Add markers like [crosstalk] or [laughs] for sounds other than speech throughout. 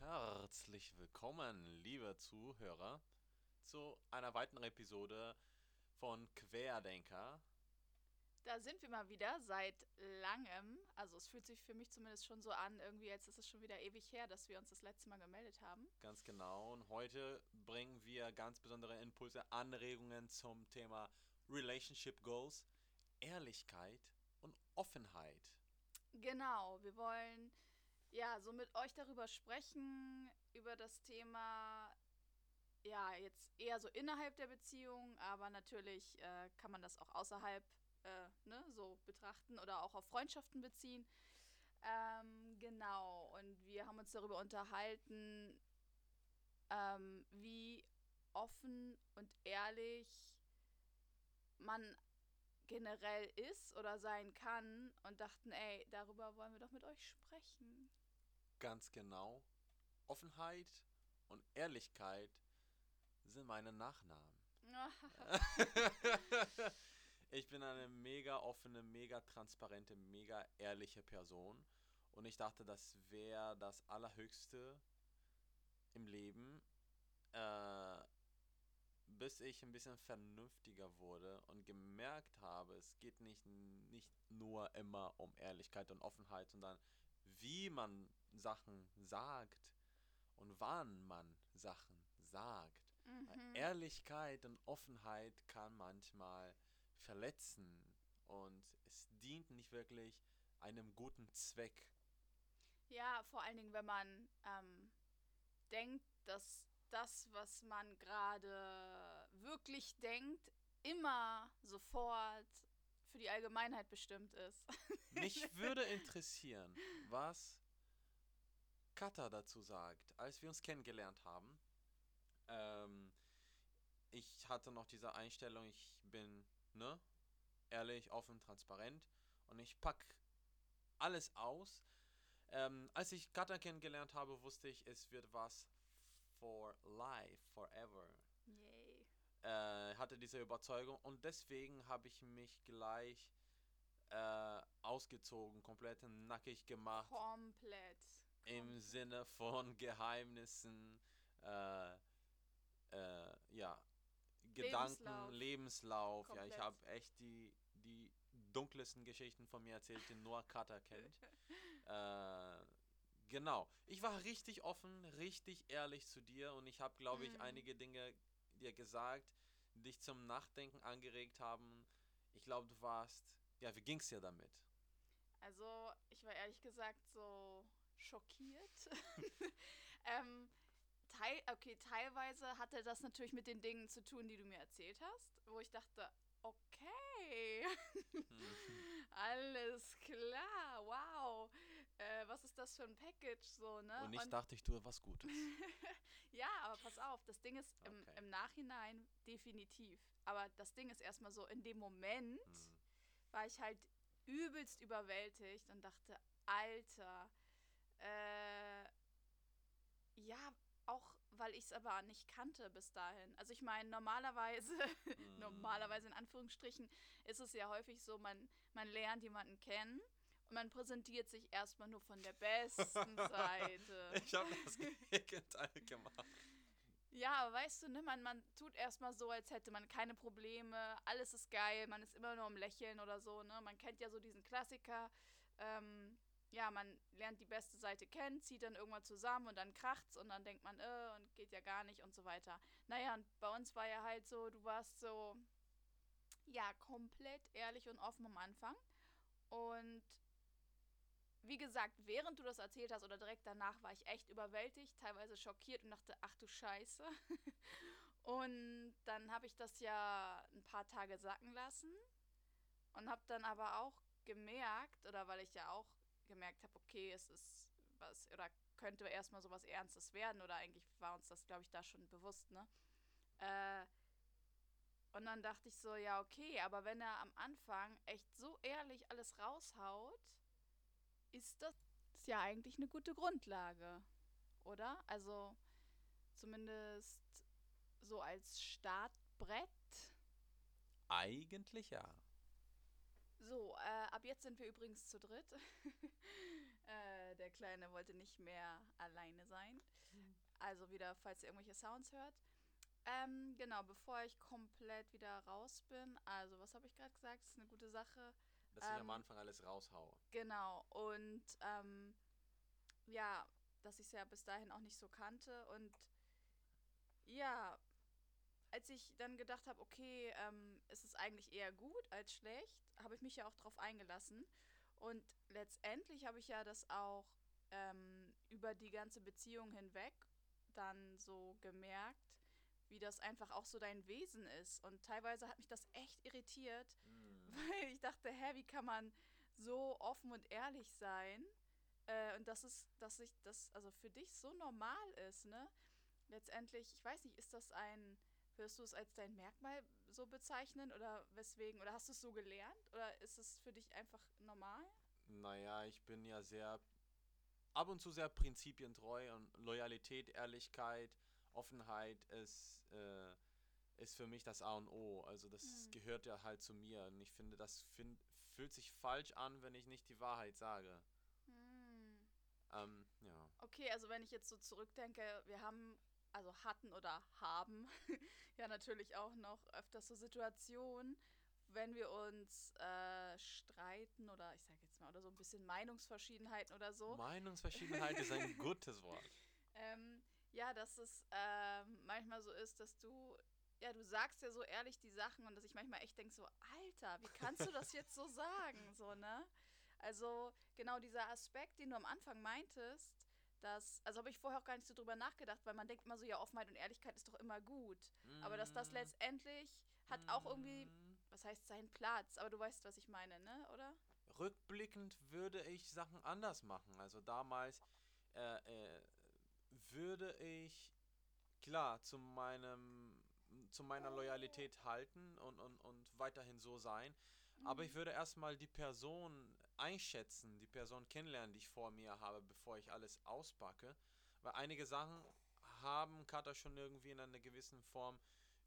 Herzlich willkommen, liebe Zuhörer, zu einer weiteren Episode von Querdenker. Da sind wir mal wieder seit langem. Also es fühlt sich für mich zumindest schon so an, irgendwie jetzt ist es schon wieder ewig her, dass wir uns das letzte Mal gemeldet haben. Ganz genau. Und heute bringen wir ganz besondere Impulse, Anregungen zum Thema Relationship Goals, Ehrlichkeit und Offenheit. Genau, wir wollen ja so mit euch darüber sprechen, über das Thema, ja, jetzt eher so innerhalb der Beziehung, aber natürlich äh, kann man das auch außerhalb äh, ne, so betrachten oder auch auf Freundschaften beziehen. Ähm, genau, und wir haben uns darüber unterhalten, ähm, wie offen und ehrlich man generell ist oder sein kann und dachten, ey, darüber wollen wir doch mit euch sprechen. Ganz genau. Offenheit und Ehrlichkeit sind meine Nachnamen. [laughs] ich bin eine mega offene, mega transparente, mega ehrliche Person. Und ich dachte, das wäre das Allerhöchste im Leben, äh, bis ich ein bisschen vernünftiger wurde und gemerkt habe, es geht nicht, nicht nur immer um Ehrlichkeit und Offenheit, sondern wie man Sachen sagt und wann man Sachen sagt. Mhm. Ehrlichkeit und Offenheit kann manchmal verletzen und es dient nicht wirklich einem guten Zweck. Ja, vor allen Dingen, wenn man ähm, denkt, dass das, was man gerade wirklich denkt, immer sofort für die Allgemeinheit bestimmt ist. [laughs] Mich würde interessieren, was Kata dazu sagt, als wir uns kennengelernt haben. Ähm, ich hatte noch diese Einstellung, ich bin ne, ehrlich, offen, transparent und ich pack alles aus. Ähm, als ich Kata kennengelernt habe, wusste ich, es wird was for life, forever. Yay. Äh, hatte diese Überzeugung und deswegen habe ich mich gleich äh, ausgezogen, komplett nackig gemacht. Komplett. Im Komplett. Sinne von Geheimnissen, äh, äh, ja, Gedanken, Lebenslauf. Lebenslauf. Ja, ich habe echt die, die dunkelsten Geschichten von mir erzählt, die nur Kata kennt. [laughs] äh, genau. Ich war richtig offen, richtig ehrlich zu dir und ich habe, glaube ich, Mhm. einige Dinge dir gesagt, die dich zum Nachdenken angeregt haben. Ich glaube, du warst, ja, wie ging's dir damit? Also, ich war ehrlich gesagt so schockiert. [laughs] [laughs] ähm, teil, okay, teilweise hatte das natürlich mit den Dingen zu tun, die du mir erzählt hast, wo ich dachte, okay, [laughs] alles klar, wow, äh, was ist das für ein Package so, ne? Und ich dachte, ich tue was Gutes. [laughs] Ja, aber pass auf, das Ding ist im, Okay. im Nachhinein definitiv. Aber das Ding ist erstmal so, in dem Moment Hm. war ich halt übelst überwältigt und dachte, Alter, äh, ja, weil ich es aber nicht kannte bis dahin. Also ich meine, normalerweise, Hm. [laughs] normalerweise in Anführungsstrichen, ist es ja häufig so, man, man lernt jemanden kennen und man präsentiert sich erstmal nur von der besten [laughs] Seite. Ich habe das Gegenteil gemacht. Ja, aber weißt du, ne, man, man tut erstmal so, als hätte man keine Probleme, alles ist geil, man ist immer nur am Lächeln oder so, ne? Man kennt ja so diesen Klassiker. Ähm, ja, man lernt die beste Seite kennen, zieht dann irgendwann zusammen und dann kracht's und dann denkt man, äh, und geht ja gar nicht und so weiter. Naja, und bei uns war ja halt so, du warst so, ja, komplett ehrlich und offen am Anfang. Und wie gesagt, während du das erzählt hast oder direkt danach, war ich echt überwältigt, teilweise schockiert und dachte, ach du Scheiße. [laughs] und dann habe ich das ja ein paar Tage sacken lassen und habe dann aber auch gemerkt, oder weil ich ja auch gemerkt habe, okay, es ist was, oder könnte erstmal sowas Ernstes werden, oder eigentlich war uns das, glaube ich, da schon bewusst, ne? Äh, und dann dachte ich so, ja, okay, aber wenn er am Anfang echt so ehrlich alles raushaut, ist das ist ja eigentlich eine gute Grundlage. oder? Also zumindest so als Startbrett. Eigentlich ja. So, äh, ab jetzt sind wir übrigens zu dritt. [laughs] äh, der Kleine wollte nicht mehr alleine sein. Also wieder, falls ihr irgendwelche Sounds hört. Ähm, genau, bevor ich komplett wieder raus bin. Also, was habe ich gerade gesagt? Das ist eine gute Sache. Dass ich am Ähm, Anfang alles raushaue. Genau. Und ähm, ja, dass ich es ja bis dahin auch nicht so kannte. Und ja, als ich dann gedacht habe, okay, ähm, es ist eigentlich eher gut als schlecht, habe ich mich ja auch drauf eingelassen. Und letztendlich habe ich ja das auch ähm, über die ganze Beziehung hinweg dann so gemerkt, wie das einfach auch so dein Wesen ist. Und teilweise hat mich das echt irritiert, Mm. [laughs] weil ich dachte, hä, wie kann man so offen und ehrlich sein? Äh, und das ist, dass sich das also für dich so normal ist, ne? Letztendlich, ich weiß nicht, ist das ein, würdest du es als dein Merkmal so bezeichnen oder weswegen? Oder hast du es so gelernt? Oder ist es für dich einfach normal? Naja, ich bin ja sehr, ab und zu sehr prinzipientreu und Loyalität, Ehrlichkeit, Offenheit ist, äh, ist für mich das A und O. Also das Mhm. gehört ja halt zu mir. Und ich finde, das find, fühlt sich falsch an, wenn ich nicht die Wahrheit sage. Hm. Ähm, ja. Okay, also wenn ich jetzt so zurückdenke, wir haben, also hatten oder haben [laughs] ja natürlich auch noch öfters so Situationen, wenn wir uns äh, streiten oder ich sage jetzt mal, oder so ein bisschen Meinungsverschiedenheiten oder so. Meinungsverschiedenheit ist ein [laughs] gutes Wort. Ähm, ja, dass es ähm, manchmal so ist, dass du, ja, du sagst ja so ehrlich die Sachen und dass ich manchmal echt denke so, Alter, wie kannst du das [laughs] jetzt so sagen, so, ne? Also genau dieser Aspekt, den du am Anfang meintest, dass, also habe ich vorher auch gar nicht so drüber nachgedacht, weil man denkt immer so, ja, Offenheit und Ehrlichkeit ist doch immer gut. Aber dass das Mm, letztendlich hat auch irgendwie, mm. was heißt seinen Platz, aber du weißt, was ich meine, ne, oder? Rückblickend würde ich Sachen anders machen. Also damals äh, äh, würde ich klar zu meinem zu meiner Loyalität halten und, und, und weiterhin so sein. Aber ich würde erstmal die Person einschätzen, die Person kennenlernen, die ich vor mir habe, bevor ich alles auspacke. Weil einige Sachen haben Kata schon irgendwie in einer gewissen Form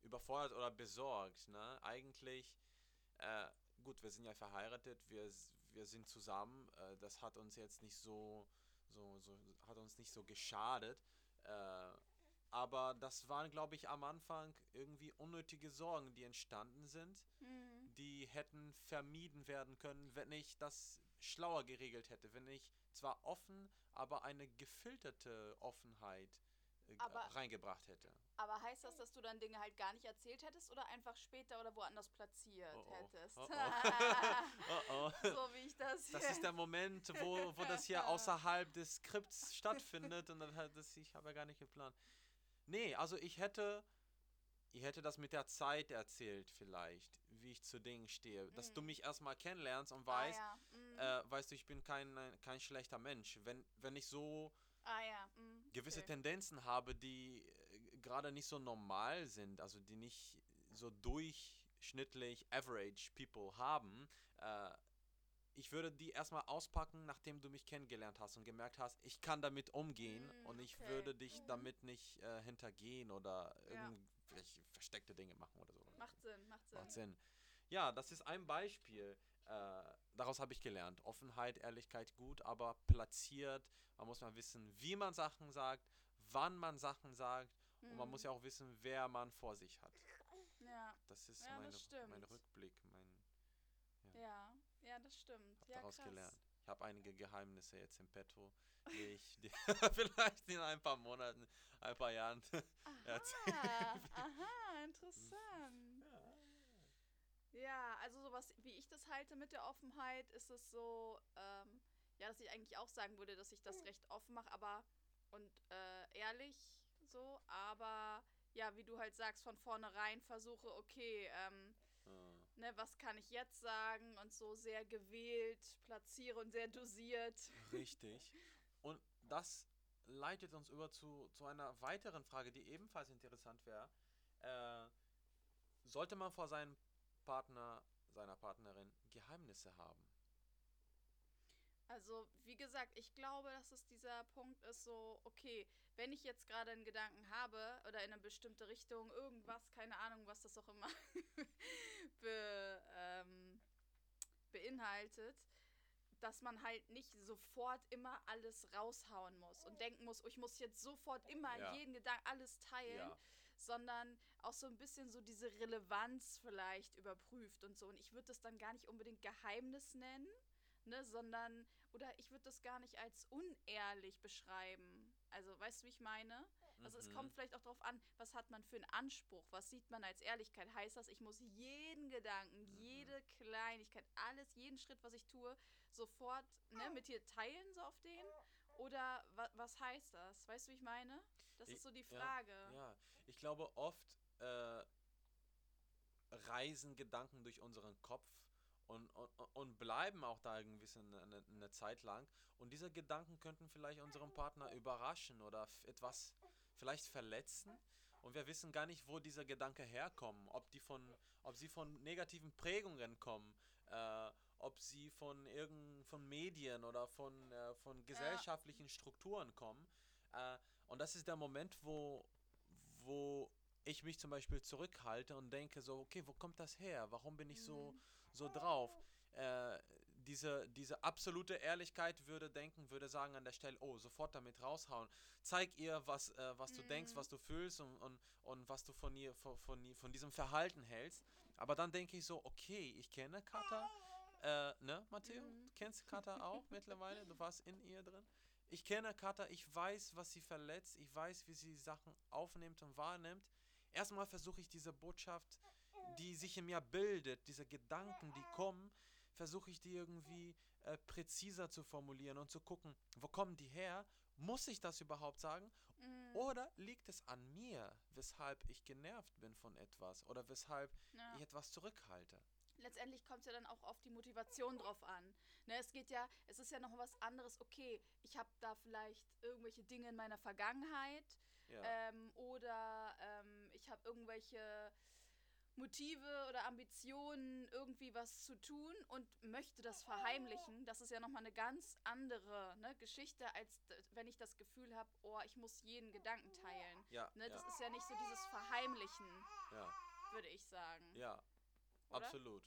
überfordert oder besorgt. Ne? Eigentlich, äh, gut, wir sind ja verheiratet, wir, wir sind zusammen. Äh, das hat uns jetzt nicht so, so, so hat uns nicht so geschadet. Äh, aber das waren, glaube ich, am Anfang irgendwie unnötige Sorgen, die entstanden sind Mhm. die hätten vermieden werden können, wenn ich das schlauer geregelt hätte, wenn ich zwar offen, aber eine gefilterte Offenheit äh, Aber- reingebracht hätte. Aber heißt das, dass du dann Dinge halt gar nicht erzählt hättest oder einfach später oder woanders platziert Oh, oh. hättest? Oh, Oh, oh. so wie ich das Das ist der Moment, wo, wo das hier [laughs] außerhalb des Skripts stattfindet und dann hat das, ich habe ja gar nicht geplant. Nee, also ich hätte, ich hätte das mit der Zeit erzählt vielleicht, wie ich zu Dingen stehe, dass du Mhm. mich erstmal kennenlernst und ah, weißt, ja. mm. äh, weißt du, ich bin kein, kein schlechter Mensch. Wenn, wenn ich so ah ja. mm, gewisse okay. Tendenzen habe, die äh, gerade nicht so normal sind, also die nicht so durchschnittlich average people haben, äh, ich würde die erstmal auspacken, nachdem du mich kennengelernt hast und gemerkt hast, ich kann damit umgehen Mm, und ich okay. würde dich Mhm. damit nicht äh, hintergehen oder Ja. irgendwelche versteckte Dinge machen oder so. Macht Sinn, macht Sinn. Macht Sinn. Ja, das ist ein Beispiel. Äh, daraus habe ich gelernt. Offenheit, Ehrlichkeit gut, aber platziert. Man muss mal wissen, wie man Sachen sagt, wann man Sachen sagt. Und man Mm, muss ja auch wissen, wer man vor sich hat. Ja, Das ist Ja, mein Rückblick. Ja, ja, das stimmt. habe ja, daraus krass. gelernt. Ich habe einige Geheimnisse jetzt im Petto, die ich [laughs] die [laughs] vielleicht in ein paar Monaten, ein paar Jahren [laughs] erzählen. Aha, aha, interessant. Ja, also sowas, wie ich das halte mit der Offenheit, ist es so, ähm, ja, dass ich eigentlich auch sagen würde, dass ich das recht offen mache, aber und äh, ehrlich so, aber ja, wie du halt sagst, von vornherein versuche, okay, ähm. Ne, was kann ich jetzt sagen und so sehr gewählt platziere und sehr dosiert. Richtig. Und das leitet uns über zu, zu einer weiteren Frage, die ebenfalls interessant wäre. Äh, sollte man vor seinem Partner, seiner Partnerin Geheimnisse haben? Also, wie gesagt, ich glaube, dass es dieser Punkt ist, so, okay, wenn ich jetzt gerade einen Gedanken habe oder in eine bestimmte Richtung, irgendwas, keine Ahnung, was das auch immer [laughs] be, ähm, beinhaltet, dass man halt nicht sofort immer alles raushauen muss und denken muss, oh, ich muss jetzt sofort immer Ja. jeden Gedanken alles teilen, Ja. sondern auch so ein bisschen so diese Relevanz vielleicht überprüft und so. Und ich würde das dann gar nicht unbedingt Geheimnis nennen, ne, sondern, oder ich würde das gar nicht als unehrlich beschreiben. Also, weißt du, wie ich meine? Also es Mhm. kommt vielleicht auch darauf an, was hat man für einen Anspruch, was sieht man als Ehrlichkeit. Heißt das, ich muss jeden Gedanken, Mhm. jede Kleinigkeit, alles, jeden Schritt, was ich tue, sofort ne, mit dir teilen, so auf den? Oder wa was heißt das? Weißt du, wie ich meine? Das Ich- ist so die ja, Frage. Ja, ich glaube, oft äh, reisen Gedanken durch unseren Kopf und, und, und bleiben auch da irgendwie eine, eine, Zeit lang. Und diese Gedanken könnten vielleicht unseren Partner überraschen oder etwas vielleicht verletzen. Und wir wissen gar nicht, wo diese Gedanken herkommen. Ob, die von, ob sie von negativen Prägungen kommen, äh, ob sie von irgend, von Medien oder von, äh, von gesellschaftlichen Strukturen kommen. Äh, und das ist der Moment, wo, wo ich mich zum Beispiel zurückhalte und denke so, okay, wo kommt das her? Warum bin ich so, Mhm. So drauf? Äh, diese, diese absolute Ehrlichkeit würde denken, würde sagen an der Stelle, oh, sofort damit raushauen. Zeig ihr, was, äh, was du denkst, Mhm. was du fühlst und, und, und was du von ihr, von, von, von diesem Verhalten hältst. Aber dann denke ich so, okay, ich kenne Kata, äh, ne, Matteo? Mhm. Du kennst Kata auch [laughs] mittlerweile, du warst in ihr drin. Ich kenne Kata, ich weiß, was sie verletzt, ich weiß, wie sie Sachen aufnimmt und wahrnimmt. Erstmal versuche ich diese Botschaft, die sich in mir bildet, diese Gedanken, die kommen, versuche ich die irgendwie äh, präziser zu formulieren und zu gucken, wo kommen die her? Muss ich das überhaupt sagen? Mhm. Oder liegt es an mir, weshalb ich genervt bin von etwas oder weshalb Ja. ich etwas zurückhalte? letztendlich kommt es ja dann auch auf die Motivation drauf an. Ne, es geht ja, es ist ja noch was anderes, okay, ich habe da vielleicht irgendwelche Dinge in meiner Vergangenheit Ja. ähm, oder ähm, ich habe irgendwelche Motive oder Ambitionen, irgendwie was zu tun und möchte das verheimlichen. Das ist ja nochmal eine ganz andere ne, Geschichte, als wenn ich das Gefühl habe, oh, ich muss jeden Gedanken teilen. ja, Ne, das ja, ist ja nicht so dieses Verheimlichen, ja, würde ich sagen. ja, Oder? absolut.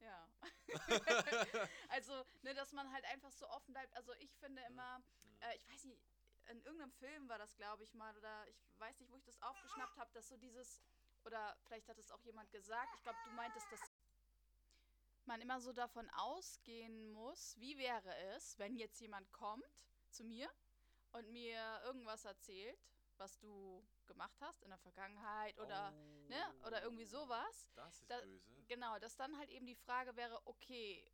Ja. [laughs] also, ne, dass man halt einfach so offen bleibt. Also ich finde immer, äh, ich weiß nicht, in irgendeinem Film war das, glaube ich, mal, oder ich weiß nicht, wo ich das aufgeschnappt [gasps] habe, dass so dieses, oder vielleicht hat es auch jemand gesagt, ich glaube, du meintest, dass man immer so davon ausgehen muss, wie wäre es, wenn jetzt jemand kommt zu mir und mir irgendwas erzählt, was du gemacht hast in der Vergangenheit oder, ne, oder irgendwie sowas. Oh, Das ist Da- böse. Genau, dass dann halt eben die Frage wäre, okay,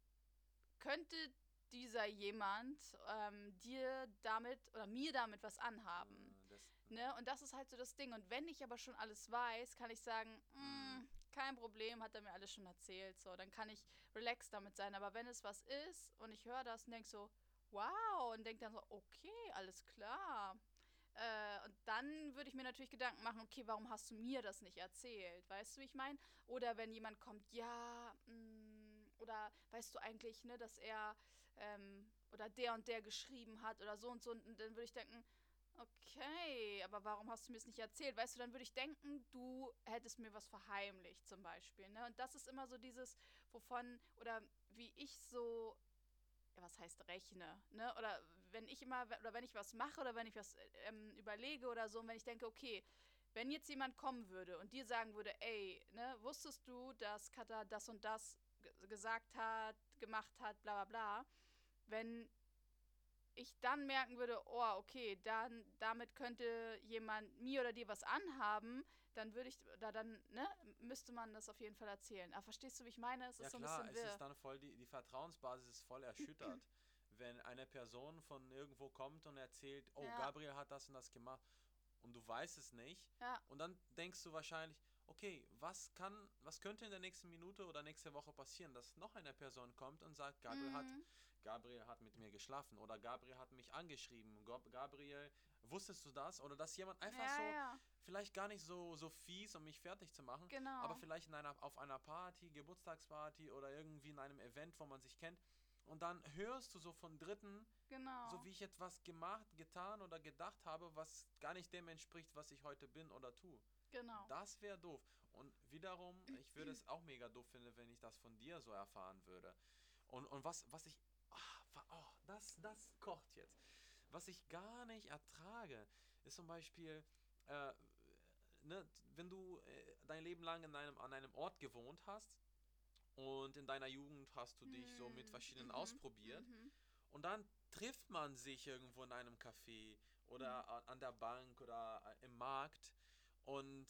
könnte dieser jemand ähm, dir damit oder mir damit was anhaben? Ne? Und das ist halt so das Ding. Und wenn ich aber schon alles weiß, kann ich sagen, Mhm. "Mm, kein Problem, hat er mir alles schon erzählt. So, dann kann ich relaxed damit sein. Aber wenn es was ist und ich höre das und denke so, wow, und denke dann so, okay, alles klar. Äh, und dann würde ich mir natürlich Gedanken machen, okay, warum hast du mir das nicht erzählt? Weißt du, wie ich meine? Oder wenn jemand kommt, ja, mm, oder weißt du eigentlich, ne, dass er ähm, oder der und der geschrieben hat oder so und so, und dann würde ich denken, okay, aber warum hast du mir es nicht erzählt? Weißt du, dann würde ich denken, du hättest mir was verheimlicht zum Beispiel. Ne? Und das ist immer so dieses, wovon, oder wie ich so, ja, was heißt rechne, ne? Oder wenn ich immer, oder wenn ich was mache oder wenn ich was ähm, überlege oder so, und wenn ich denke, okay, wenn jetzt jemand kommen würde und dir sagen würde, ey, ne, wusstest du, dass Kata das und das ge- gesagt hat, gemacht hat, bla bla bla, wenn ich dann merken würde, oh, okay, dann damit könnte jemand mir oder dir was anhaben, dann würde ich, da dann, ne, müsste man das auf jeden Fall erzählen. Aber verstehst du, wie ich meine? Es ist ja so ein klar, bisschen es wirr. ist dann voll, die, die Vertrauensbasis ist voll erschüttert. [clears throat] wenn eine Person von irgendwo kommt und erzählt, oh, Ja. Gabriel hat das und das gemacht und du weißt es nicht. Ja. Und dann denkst du wahrscheinlich, okay, was kann, was könnte in der nächsten Minute oder nächste Woche passieren, dass noch eine Person kommt und sagt, Gabriel hat Mhm. Gabriel hat mit mir geschlafen oder Gabriel hat mich angeschrieben. Gab- Gabriel, wusstest du das? Oder dass jemand einfach ja, so, ja, vielleicht gar nicht so, so fies, um mich fertig zu machen, genau. aber vielleicht in einer, auf einer Party, Geburtstagsparty oder irgendwie in einem Event, wo man sich kennt, und dann hörst du so von Dritten, Genau. so wie ich etwas gemacht, getan oder gedacht habe, was gar nicht dem entspricht, was ich heute bin oder tue. genau. Das wäre doof. Und wiederum, ich würde es auch mega doof finden, wenn ich das von dir so erfahren würde. Und, und was, was ich. wa- Oh, das, das kocht jetzt. Was ich gar nicht ertrage, ist zum Beispiel, äh, ne, wenn du äh, dein Leben lang in einem, an einem Ort gewohnt hast und in deiner Jugend hast du dich so mit Hm, verschiedenen mhm, ausprobiert Mhm. und dann trifft man sich irgendwo in einem Café oder a- an der Bank oder äh, im Markt und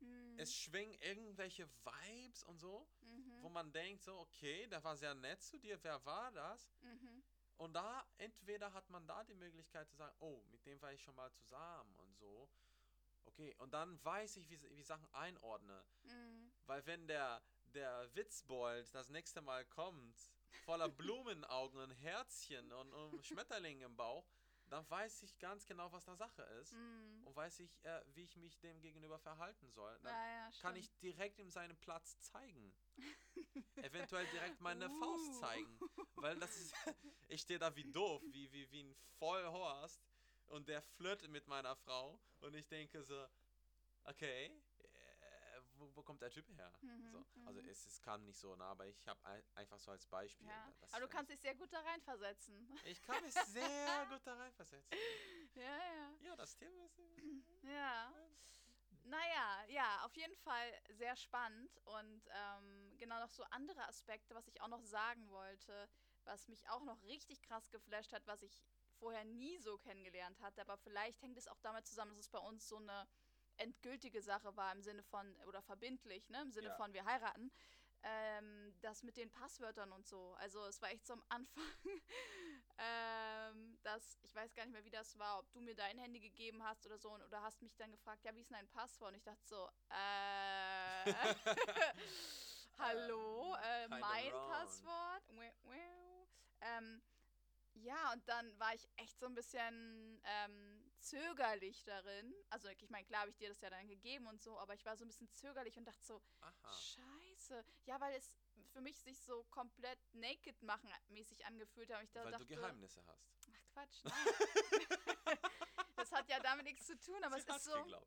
Mhm. es schwingen irgendwelche Vibes und so, Mhm. wo man denkt so, okay, der war sehr nett zu dir, wer war das? Mhm. Und da, entweder hat man da die Möglichkeit zu sagen, oh, mit dem war ich schon mal zusammen und so. Okay, und dann weiß ich, wie, wie Sachen einordne. Mhm. Weil wenn der, der Witzbold das nächste Mal kommt, voller [laughs] Blumenaugen und Herzchen und, und Schmetterlingen im Bauch, dann weiß ich ganz genau, was da Sache ist. Mhm. Und weiß ich, äh, wie ich mich dem gegenüber verhalten soll. Dann Ja, ja, kann ich direkt ihm seinen Platz zeigen. Eventuell direkt meine [laughs] Faust Uh. zeigen. Weil das ist, [laughs] ich stehe da wie doof, wie, wie, wie ein Vollhorst und der flirtet mit meiner Frau und ich denke so, okay, kommt der Typ her? Mhm, So, also mhm. es, es kam nicht so, ne, aber ich habe ein, einfach so als Beispiel. Ja. Aber du kannst dich sehr gut da reinversetzen. ich, kann mich sehr [laughs] gut da reinversetzen. ja, ja. Ja, das Thema ist... [clears throat] Ja. Naja, ja, auf jeden Fall sehr spannend und ähm, genau noch so andere Aspekte, was ich auch noch sagen wollte, was mich auch noch richtig krass geflasht hat, was ich vorher nie so kennengelernt hatte, aber vielleicht hängt es auch damit zusammen, dass es bei uns so eine endgültige Sache war im Sinne von, oder verbindlich, ne, im Sinne Ja. von wir heiraten, ähm, das mit den Passwörtern und so. Also es war echt so am Anfang, [laughs] ähm, dass, ich weiß gar nicht mehr, wie das war, ob du mir dein Handy gegeben hast oder so, und, oder hast mich dann gefragt, ja, wie ist denn dein Passwort? Und ich dachte so, äh, [laughs] hallo, [laughs] äh, kinda mein wrong. Passwort? Ähm, ja, und dann war ich echt so ein bisschen ähm, zögerlich darin. Also ich meine, klar habe ich dir das ja dann gegeben und so, aber ich war so ein bisschen zögerlich und dachte so, Aha. scheiße. Ja, weil es für mich sich so komplett naked machen mäßig angefühlt hat. Und ich da Weil dachte, du Geheimnisse hast. Ach Quatsch, nein. [laughs] [laughs] das hat ja damit nichts zu tun, aber Sie es ist so, geglaubt.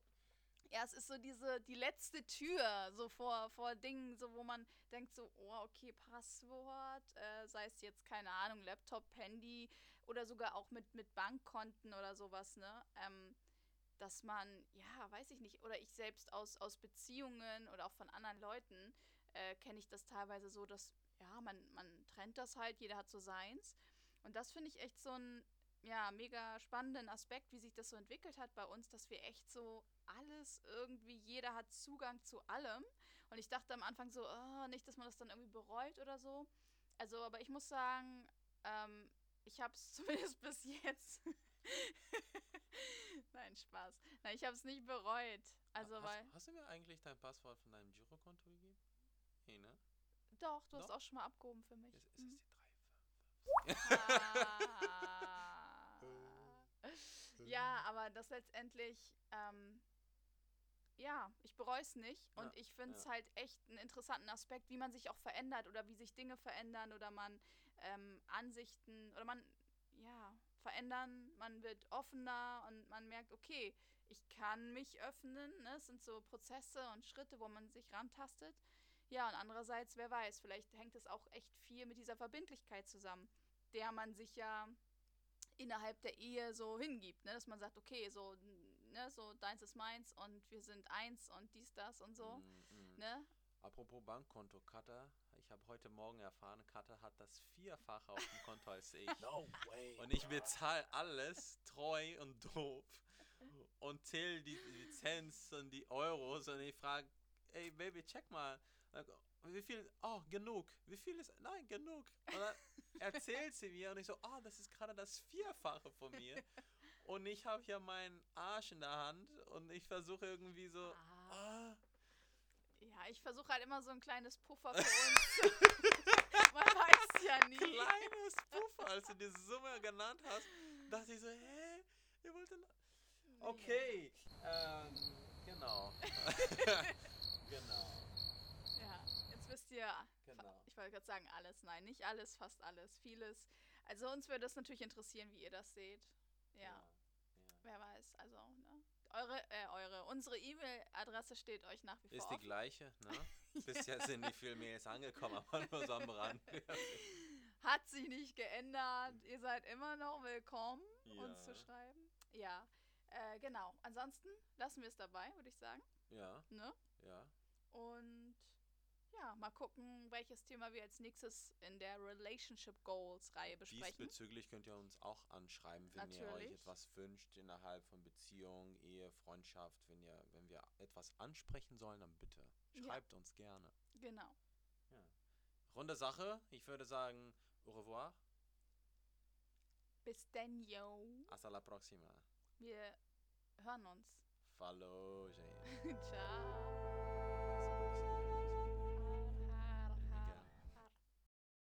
Ja, es ist so diese, die letzte Tür, so vor, vor Dingen, so wo man denkt so, oh, okay, Passwort, äh, sei es jetzt, keine Ahnung, Laptop, Handy oder sogar auch mit, mit Bankkonten oder sowas, ne? Ähm, dass man, ja, weiß ich nicht, oder ich selbst aus, aus Beziehungen oder auch von anderen Leuten äh, kenne ich das teilweise so, dass, ja, man, man trennt das halt, jeder hat so seins. Und das finde ich echt so ein, ja, mega spannenden Aspekt, wie sich das so entwickelt hat bei uns, dass wir echt so alles irgendwie, jeder hat Zugang zu allem. Und ich dachte am Anfang so, oh, nicht, dass man das dann irgendwie bereut oder so. Also, aber ich muss sagen, ähm, ich habe es [laughs] zumindest bis jetzt. [laughs] Nein, Spaß. Nein, ich habe es nicht bereut. Also, hast, weil. hast du mir eigentlich dein Passwort von deinem Girokonto gegeben? Nee, ne? Doch, du hast Doch? auch schon mal abgehoben für mich. Ist, ist Mhm. es die 3, 5? Ah. [laughs] ja, aber das letztendlich, ähm, ja, ich bereue es nicht. Und Ja, ich finde es ja. halt echt einen interessanten Aspekt, wie man sich auch verändert oder wie sich Dinge verändern oder man ähm, Ansichten oder man, ja, verändern, man wird offener und man merkt, okay, ich kann mich öffnen. Ne? Es sind so Prozesse und Schritte, wo man sich rantastet. Ja, und andererseits, wer weiß, vielleicht hängt es auch echt viel mit dieser Verbindlichkeit zusammen, der man sich ja innerhalb der Ehe so hingibt, ne? dass man sagt, okay, so, ne, so deins ist meins und wir sind eins und dies, das und so, Mm, mm. ne? Apropos Bankkonto, Cutter. Ich habe heute Morgen erfahren, Cutter hat das Vierfache auf dem Konto als ich. [laughs] No way. Und ich bezahle alles treu und doof und zähle die Lizenz und die Euros und ich frage, ey Baby, check mal. Wie viel? Oh, genug. Wie viel ist? Nein, genug. Und dann [laughs] erzählt sie mir und ich so, oh, das ist gerade das Vierfache von mir. Und ich habe hier meinen Arsch in der Hand und ich versuche irgendwie so, Ah. ah, Ja, ich versuche halt immer so ein kleines Puffer für uns. [laughs] man weiß ja nie. kleines Puffer, als du diese Summe genannt hast, dachte ich so, hä? Ihr wollt denn... Okay, ähm, genau. [laughs] genau, Ja, jetzt wisst ihr, genau. Ich wollte gerade sagen, alles. Nein, nicht alles, fast alles. Vieles. Also uns würde es natürlich interessieren, wie ihr das seht. Ja, ja. wer weiß. Also, ne? Eure, äh, eure, unsere E-Mail-Adresse steht euch nach wie vor Ist die offen. gleiche, ne? [laughs] [laughs] Bisher sind nicht viele Mails angekommen, aber nur so am Rand. [laughs] Hat sich nicht geändert. Ihr seid immer noch willkommen, uns zu Ja. schreiben. Ja, äh, genau. Ansonsten lassen wir es dabei, würde ich sagen. Ja, Ne? ja. Und ja, mal gucken, welches Thema wir als nächstes in der Relationship Goals Reihe besprechen. Diesbezüglich könnt ihr uns auch anschreiben, wenn ihr euch Natürlich. etwas wünscht innerhalb von Beziehung, Ehe, Freundschaft. Wenn, ihr, wenn wir etwas ansprechen sollen, dann bitte Ja. schreibt uns gerne. Genau. Runde Sache. Ich würde sagen, au revoir. Bis denn, yo. Hasta la próxima. Wir hören uns. Falou, gente. [laughs] Ciao.